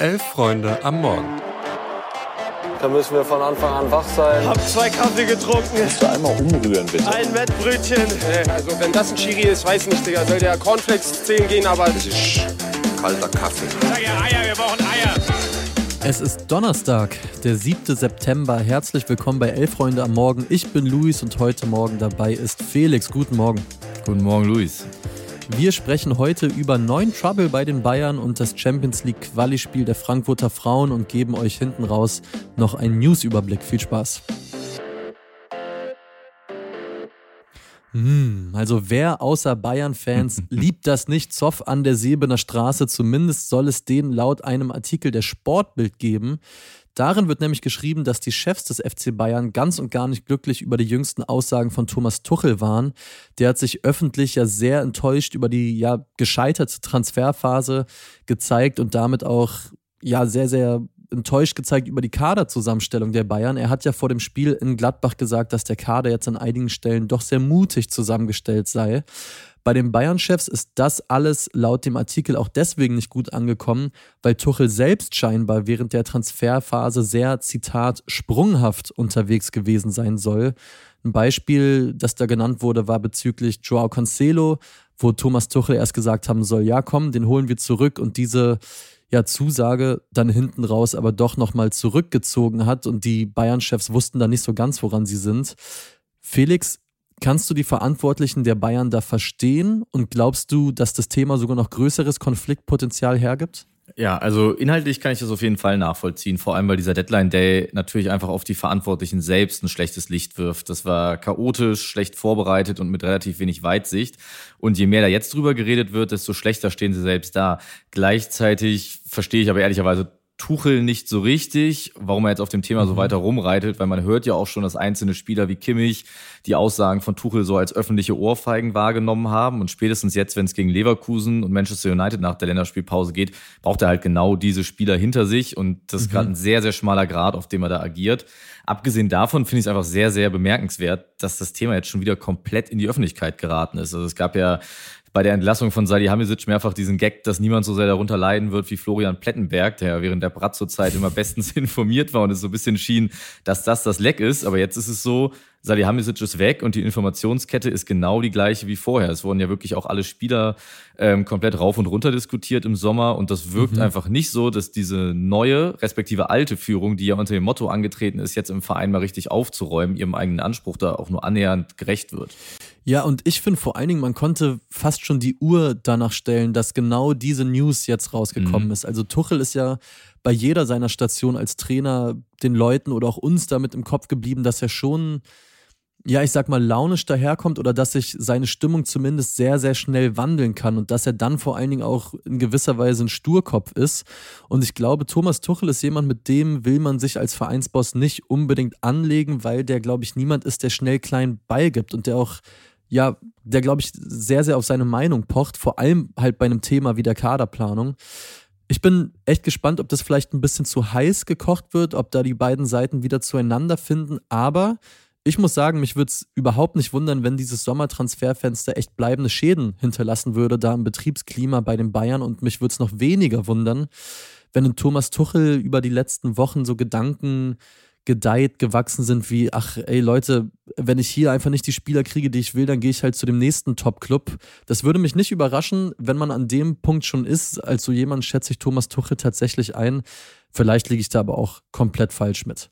Elf Freunde am Morgen. Da müssen wir von Anfang an wach sein. Hab zwei Kaffee getrunken. Kannst du einmal umrühren, bitte? Ein Wettbrötchen. Also wenn das ein Chiri ist, weiß nicht, Digga. Soll der Cornflakes zählen gehen, aber... Das ist kalter Kaffee. Sag ja Eier, wir brauchen Eier. Es ist Donnerstag, der 7. September. Herzlich willkommen bei Elf Freunde am Morgen. Ich bin Luis und heute Morgen dabei ist Felix. Guten Morgen. Guten Morgen, Luis. Wir sprechen heute über neuen Trouble bei den Bayern und das Champions League Quali-Spiel der Frankfurter Frauen und geben euch hinten raus noch einen News-Überblick. Viel Spaß. Hm, also wer außer Bayern-Fans liebt das nicht Zoff an der Sebener Straße? Zumindest soll es den laut einem Artikel der Sportbild geben. Darin wird nämlich geschrieben, dass die Chefs des FC Bayern ganz und gar nicht glücklich über die jüngsten Aussagen von Thomas Tuchel waren. Der hat sich öffentlich ja sehr enttäuscht über die ja gescheiterte Transferphase gezeigt und damit auch ja sehr, sehr enttäuscht gezeigt über die Kaderzusammenstellung der Bayern. Er hat ja vor dem Spiel in Gladbach gesagt, dass der Kader jetzt an einigen Stellen doch sehr mutig zusammengestellt sei. Bei den Bayern-Chefs ist das alles laut dem Artikel auch deswegen nicht gut angekommen, weil Tuchel selbst scheinbar während der Transferphase sehr, Zitat, sprunghaft unterwegs gewesen sein soll. Ein Beispiel, das da genannt wurde, war bezüglich Joao Cancelo, wo Thomas Tuchel erst gesagt haben soll, ja komm, den holen wir zurück und diese ja, Zusage dann hinten raus aber doch nochmal zurückgezogen hat und die Bayern-Chefs wussten da nicht so ganz, woran sie sind. Felix, Kannst du die Verantwortlichen der Bayern da verstehen und glaubst du, dass das Thema sogar noch größeres Konfliktpotenzial hergibt? Ja, also inhaltlich kann ich das auf jeden Fall nachvollziehen, vor allem weil dieser Deadline Day natürlich einfach auf die Verantwortlichen selbst ein schlechtes Licht wirft. Das war chaotisch, schlecht vorbereitet und mit relativ wenig Weitsicht. Und je mehr da jetzt drüber geredet wird, desto schlechter stehen sie selbst da. Gleichzeitig verstehe ich aber ehrlicherweise Tuchel nicht so richtig, warum er jetzt auf dem Thema so mhm. weiter rumreitet, weil man hört ja auch schon, dass einzelne Spieler wie Kimmich die Aussagen von Tuchel so als öffentliche Ohrfeigen wahrgenommen haben und spätestens jetzt, wenn es gegen Leverkusen und Manchester United nach der Länderspielpause geht, braucht er halt genau diese Spieler hinter sich und das ist mhm. gerade ein sehr, sehr schmaler Grad, auf dem er da agiert. Abgesehen davon finde ich es einfach sehr, sehr bemerkenswert, dass das Thema jetzt schon wieder komplett in die Öffentlichkeit geraten ist. Also es gab ja bei der Entlassung von Sadi Hamisic mehrfach diesen Gag, dass niemand so sehr darunter leiden wird wie Florian Plettenberg, der während der Bratzo-Zeit immer bestens informiert war und es so ein bisschen schien, dass das das Leck ist. Aber jetzt ist es so, Salihamidzic ist weg und die Informationskette ist genau die gleiche wie vorher. Es wurden ja wirklich auch alle Spieler ähm, komplett rauf und runter diskutiert im Sommer und das wirkt mhm. einfach nicht so, dass diese neue, respektive alte Führung, die ja unter dem Motto angetreten ist, jetzt im Verein mal richtig aufzuräumen, ihrem eigenen Anspruch da auch nur annähernd gerecht wird. Ja, und ich finde vor allen Dingen, man konnte fast schon die Uhr danach stellen, dass genau diese News jetzt rausgekommen mhm. ist. Also Tuchel ist ja bei jeder seiner Station als Trainer den Leuten oder auch uns damit im Kopf geblieben, dass er schon ja, ich sag mal, launisch daherkommt oder dass sich seine Stimmung zumindest sehr, sehr schnell wandeln kann und dass er dann vor allen Dingen auch in gewisser Weise ein Sturkopf ist. Und ich glaube, Thomas Tuchel ist jemand, mit dem will man sich als Vereinsboss nicht unbedingt anlegen, weil der, glaube ich, niemand ist, der schnell klein beigibt und der auch, ja, der, glaube ich, sehr, sehr auf seine Meinung pocht, vor allem halt bei einem Thema wie der Kaderplanung. Ich bin echt gespannt, ob das vielleicht ein bisschen zu heiß gekocht wird, ob da die beiden Seiten wieder zueinander finden, aber ich muss sagen, mich würde es überhaupt nicht wundern, wenn dieses Sommertransferfenster echt bleibende Schäden hinterlassen würde, da im Betriebsklima bei den Bayern. Und mich würde es noch weniger wundern, wenn Thomas Tuchel über die letzten Wochen so Gedanken gedeiht, gewachsen sind wie, ach ey Leute, wenn ich hier einfach nicht die Spieler kriege, die ich will, dann gehe ich halt zu dem nächsten Top-Club. Das würde mich nicht überraschen, wenn man an dem Punkt schon ist. Als so jemand schätze ich Thomas Tuchel tatsächlich ein. Vielleicht liege ich da aber auch komplett falsch mit.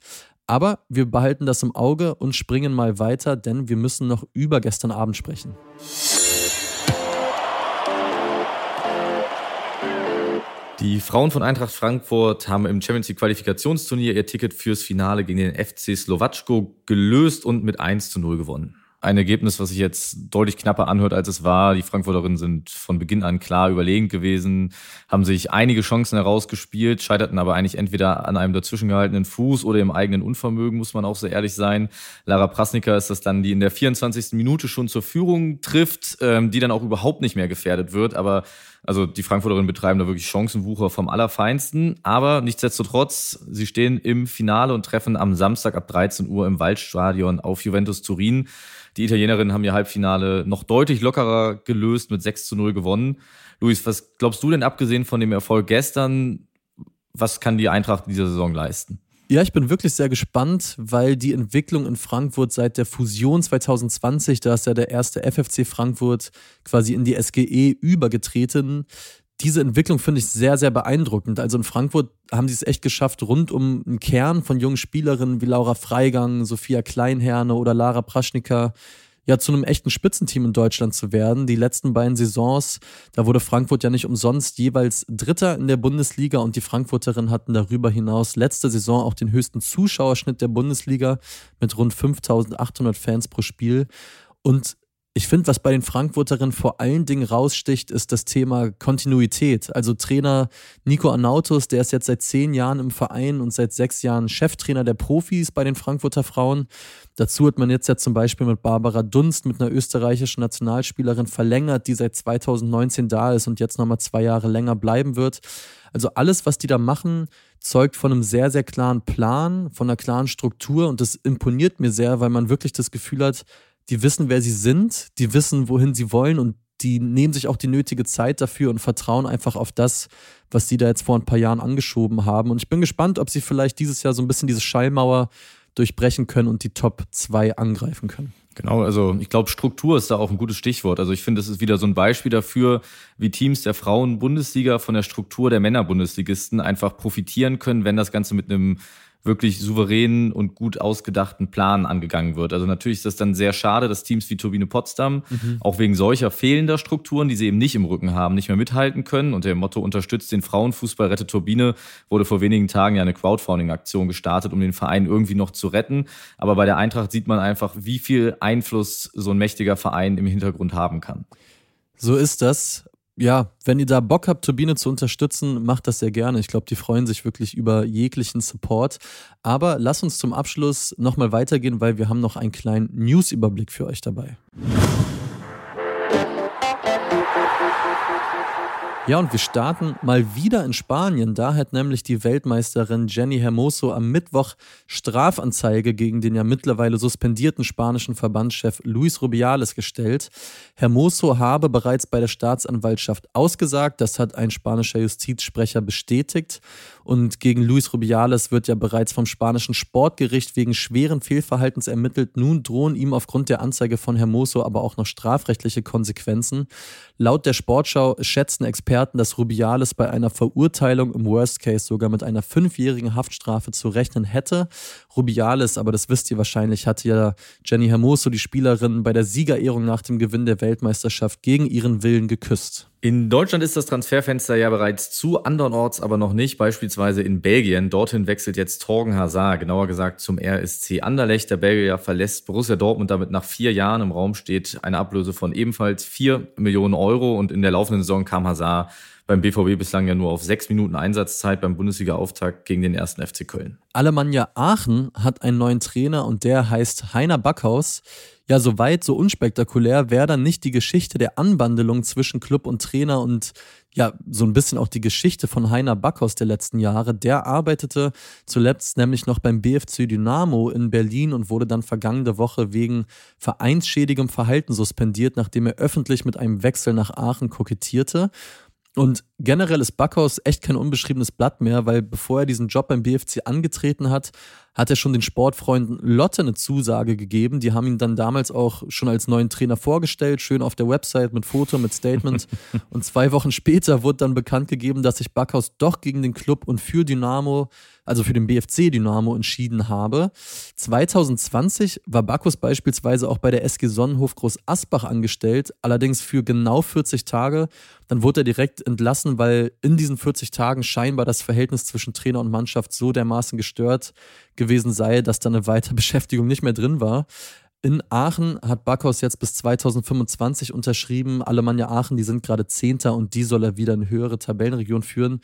Aber wir behalten das im Auge und springen mal weiter, denn wir müssen noch über gestern Abend sprechen. Die Frauen von Eintracht Frankfurt haben im Champions League Qualifikationsturnier ihr Ticket fürs Finale gegen den FC Slowatschko gelöst und mit 1 zu 0 gewonnen ein Ergebnis, was sich jetzt deutlich knapper anhört, als es war. Die Frankfurterinnen sind von Beginn an klar überlegend gewesen, haben sich einige Chancen herausgespielt, scheiterten aber eigentlich entweder an einem dazwischen gehaltenen Fuß oder im eigenen Unvermögen, muss man auch sehr ehrlich sein. Lara Prasnicker ist das dann, die in der 24. Minute schon zur Führung trifft, ähm, die dann auch überhaupt nicht mehr gefährdet wird. Aber also die Frankfurterinnen betreiben da wirklich Chancenwucher vom Allerfeinsten. Aber nichtsdestotrotz, sie stehen im Finale und treffen am Samstag ab 13 Uhr im Waldstadion auf Juventus Turin. Die Italienerinnen haben ihr Halbfinale noch deutlich lockerer gelöst, mit 6 zu 0 gewonnen. Luis, was glaubst du denn abgesehen von dem Erfolg gestern? was kann die Eintracht in dieser Saison leisten? Ja, ich bin wirklich sehr gespannt, weil die Entwicklung in Frankfurt seit der Fusion 2020, da ist ja der erste FFC Frankfurt quasi in die SGE übergetreten. Diese Entwicklung finde ich sehr, sehr beeindruckend. Also in Frankfurt haben sie es echt geschafft, rund um einen Kern von jungen Spielerinnen wie Laura Freigang, Sophia Kleinherne oder Lara Praschnika ja zu einem echten Spitzenteam in Deutschland zu werden. Die letzten beiden Saisons, da wurde Frankfurt ja nicht umsonst jeweils Dritter in der Bundesliga und die Frankfurterinnen hatten darüber hinaus letzte Saison auch den höchsten Zuschauerschnitt der Bundesliga mit rund 5800 Fans pro Spiel. Und ich finde, was bei den Frankfurterinnen vor allen Dingen raussticht, ist das Thema Kontinuität. Also Trainer Nico Arnautus, der ist jetzt seit zehn Jahren im Verein und seit sechs Jahren Cheftrainer der Profis bei den Frankfurter Frauen. Dazu hat man jetzt ja zum Beispiel mit Barbara Dunst, mit einer österreichischen Nationalspielerin verlängert, die seit 2019 da ist und jetzt nochmal zwei Jahre länger bleiben wird. Also alles, was die da machen, zeugt von einem sehr, sehr klaren Plan, von einer klaren Struktur und das imponiert mir sehr, weil man wirklich das Gefühl hat, die wissen, wer sie sind, die wissen, wohin sie wollen und die nehmen sich auch die nötige Zeit dafür und vertrauen einfach auf das, was sie da jetzt vor ein paar Jahren angeschoben haben. Und ich bin gespannt, ob sie vielleicht dieses Jahr so ein bisschen diese Schallmauer durchbrechen können und die Top 2 angreifen können. Genau, also ich glaube, Struktur ist da auch ein gutes Stichwort. Also ich finde, das ist wieder so ein Beispiel dafür, wie Teams der Frauen-Bundesliga von der Struktur der Männer-Bundesligisten einfach profitieren können, wenn das Ganze mit einem wirklich souveränen und gut ausgedachten Plan angegangen wird. Also natürlich ist das dann sehr schade, dass Teams wie Turbine Potsdam mhm. auch wegen solcher fehlender Strukturen, die sie eben nicht im Rücken haben, nicht mehr mithalten können. Und der Motto unterstützt den Frauenfußball, rettet Turbine, wurde vor wenigen Tagen ja eine Crowdfunding-Aktion gestartet, um den Verein irgendwie noch zu retten. Aber bei der Eintracht sieht man einfach, wie viel Einfluss so ein mächtiger Verein im Hintergrund haben kann. So ist das ja, wenn ihr da Bock habt, Turbine zu unterstützen, macht das sehr gerne. Ich glaube, die freuen sich wirklich über jeglichen Support. Aber lass uns zum Abschluss nochmal weitergehen, weil wir haben noch einen kleinen News-Überblick für euch dabei. Ja, und wir starten mal wieder in Spanien. Da hat nämlich die Weltmeisterin Jenny Hermoso am Mittwoch Strafanzeige gegen den ja mittlerweile suspendierten spanischen Verbandschef Luis Rubiales gestellt. Hermoso habe bereits bei der Staatsanwaltschaft ausgesagt. Das hat ein spanischer Justizsprecher bestätigt. Und gegen Luis Rubiales wird ja bereits vom spanischen Sportgericht wegen schweren Fehlverhaltens ermittelt. Nun drohen ihm aufgrund der Anzeige von Hermoso aber auch noch strafrechtliche Konsequenzen. Laut der Sportschau schätzen Experten, dass Rubiales bei einer Verurteilung im Worst Case sogar mit einer fünfjährigen Haftstrafe zu rechnen hätte. Rubiales, aber das wisst ihr wahrscheinlich, hatte ja Jenny Hermoso, die Spielerin, bei der Siegerehrung nach dem Gewinn der Weltmeisterschaft gegen ihren Willen geküsst. In Deutschland ist das Transferfenster ja bereits zu, andernorts aber noch nicht, beispielsweise in Belgien. Dorthin wechselt jetzt Torgen Hazard, genauer gesagt zum RSC Anderlecht. Der Belgier verlässt Borussia Dortmund damit nach vier Jahren. Im Raum steht eine Ablöse von ebenfalls vier Millionen Euro und in der laufenden Saison kam Hazard beim BVB bislang ja nur auf sechs Minuten Einsatzzeit beim Bundesliga-Auftakt gegen den ersten FC Köln. Alemannia Aachen hat einen neuen Trainer und der heißt Heiner Backhaus. Ja, so weit, so unspektakulär wäre dann nicht die Geschichte der Anbandelung zwischen Club und Trainer und ja, so ein bisschen auch die Geschichte von Heiner Backhaus der letzten Jahre. Der arbeitete zuletzt nämlich noch beim BFC Dynamo in Berlin und wurde dann vergangene Woche wegen vereinsschädigem Verhalten suspendiert, nachdem er öffentlich mit einem Wechsel nach Aachen kokettierte. Und generell ist Backhaus echt kein unbeschriebenes Blatt mehr, weil bevor er diesen Job beim BFC angetreten hat, hat er schon den Sportfreunden Lotte eine Zusage gegeben. Die haben ihn dann damals auch schon als neuen Trainer vorgestellt, schön auf der Website mit Foto, mit Statement. und zwei Wochen später wurde dann bekannt gegeben, dass sich Backhaus doch gegen den Club und für Dynamo also für den BFC Dynamo entschieden habe. 2020 war Bacchus beispielsweise auch bei der SG Sonnenhof Groß Asbach angestellt, allerdings für genau 40 Tage. Dann wurde er direkt entlassen, weil in diesen 40 Tagen scheinbar das Verhältnis zwischen Trainer und Mannschaft so dermaßen gestört gewesen sei, dass da eine weitere Beschäftigung nicht mehr drin war. In Aachen hat Backhaus jetzt bis 2025 unterschrieben. Alemannia Aachen, die sind gerade Zehnter und die soll er wieder in höhere Tabellenregion führen.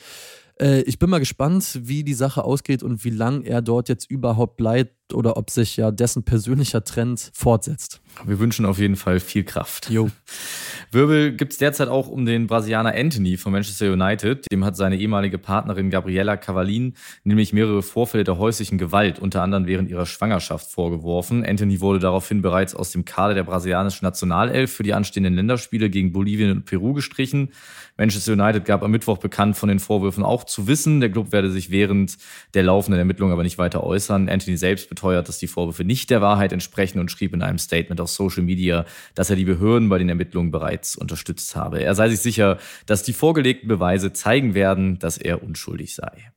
Äh, ich bin mal gespannt, wie die Sache ausgeht und wie lang er dort jetzt überhaupt bleibt oder ob sich ja dessen persönlicher Trend fortsetzt. Wir wünschen auf jeden Fall viel Kraft. Jo. Wirbel gibt es derzeit auch um den Brasilianer Anthony von Manchester United. Dem hat seine ehemalige Partnerin Gabriella Cavallin nämlich mehrere Vorfälle der häuslichen Gewalt, unter anderem während ihrer Schwangerschaft, vorgeworfen. Anthony wurde daraufhin bereits aus dem Kader der brasilianischen Nationalelf für die anstehenden Länderspiele gegen Bolivien und Peru gestrichen. Manchester United gab am Mittwoch bekannt, von den Vorwürfen auch auch zu wissen. Der Club werde sich während der laufenden Ermittlungen aber nicht weiter äußern. Anthony selbst beteuert, dass die Vorwürfe nicht der Wahrheit entsprechen und schrieb in einem Statement auf Social Media, dass er die Behörden bei den Ermittlungen bereits unterstützt habe. Er sei sich sicher, dass die vorgelegten Beweise zeigen werden, dass er unschuldig sei.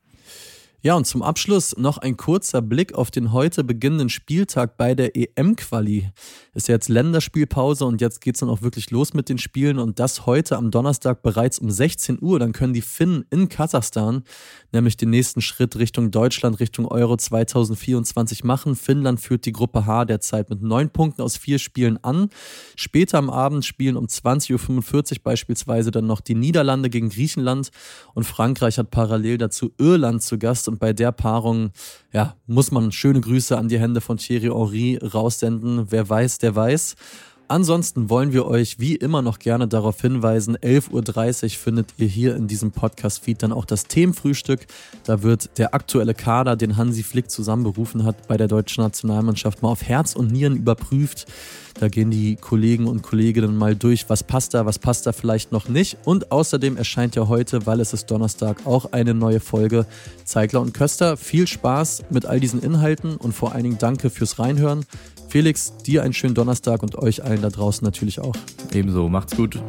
Ja, und zum Abschluss noch ein kurzer Blick auf den heute beginnenden Spieltag bei der EM-Quali. Ist ja jetzt Länderspielpause und jetzt geht es dann auch wirklich los mit den Spielen und das heute am Donnerstag bereits um 16 Uhr. Dann können die Finnen in Kasachstan nämlich den nächsten Schritt Richtung Deutschland, Richtung Euro 2024 machen. Finnland führt die Gruppe H derzeit mit neun Punkten aus vier Spielen an. Später am Abend spielen um 20.45 Uhr beispielsweise dann noch die Niederlande gegen Griechenland und Frankreich hat parallel dazu Irland zu Gast und bei der Paarung, ja, muss man schöne Grüße an die Hände von Thierry Henry raussenden. Wer weiß, der weiß. Ansonsten wollen wir euch wie immer noch gerne darauf hinweisen, 11.30 Uhr findet ihr hier in diesem Podcast-Feed dann auch das Themenfrühstück. Da wird der aktuelle Kader, den Hansi Flick zusammenberufen hat, bei der deutschen Nationalmannschaft mal auf Herz und Nieren überprüft. Da gehen die Kollegen und Kolleginnen mal durch, was passt da, was passt da vielleicht noch nicht. Und außerdem erscheint ja heute, weil es ist Donnerstag, auch eine neue Folge Zeigler und Köster. Viel Spaß mit all diesen Inhalten und vor allen Dingen danke fürs Reinhören. Felix, dir einen schönen Donnerstag und euch allen da draußen natürlich auch. Ebenso, macht's gut.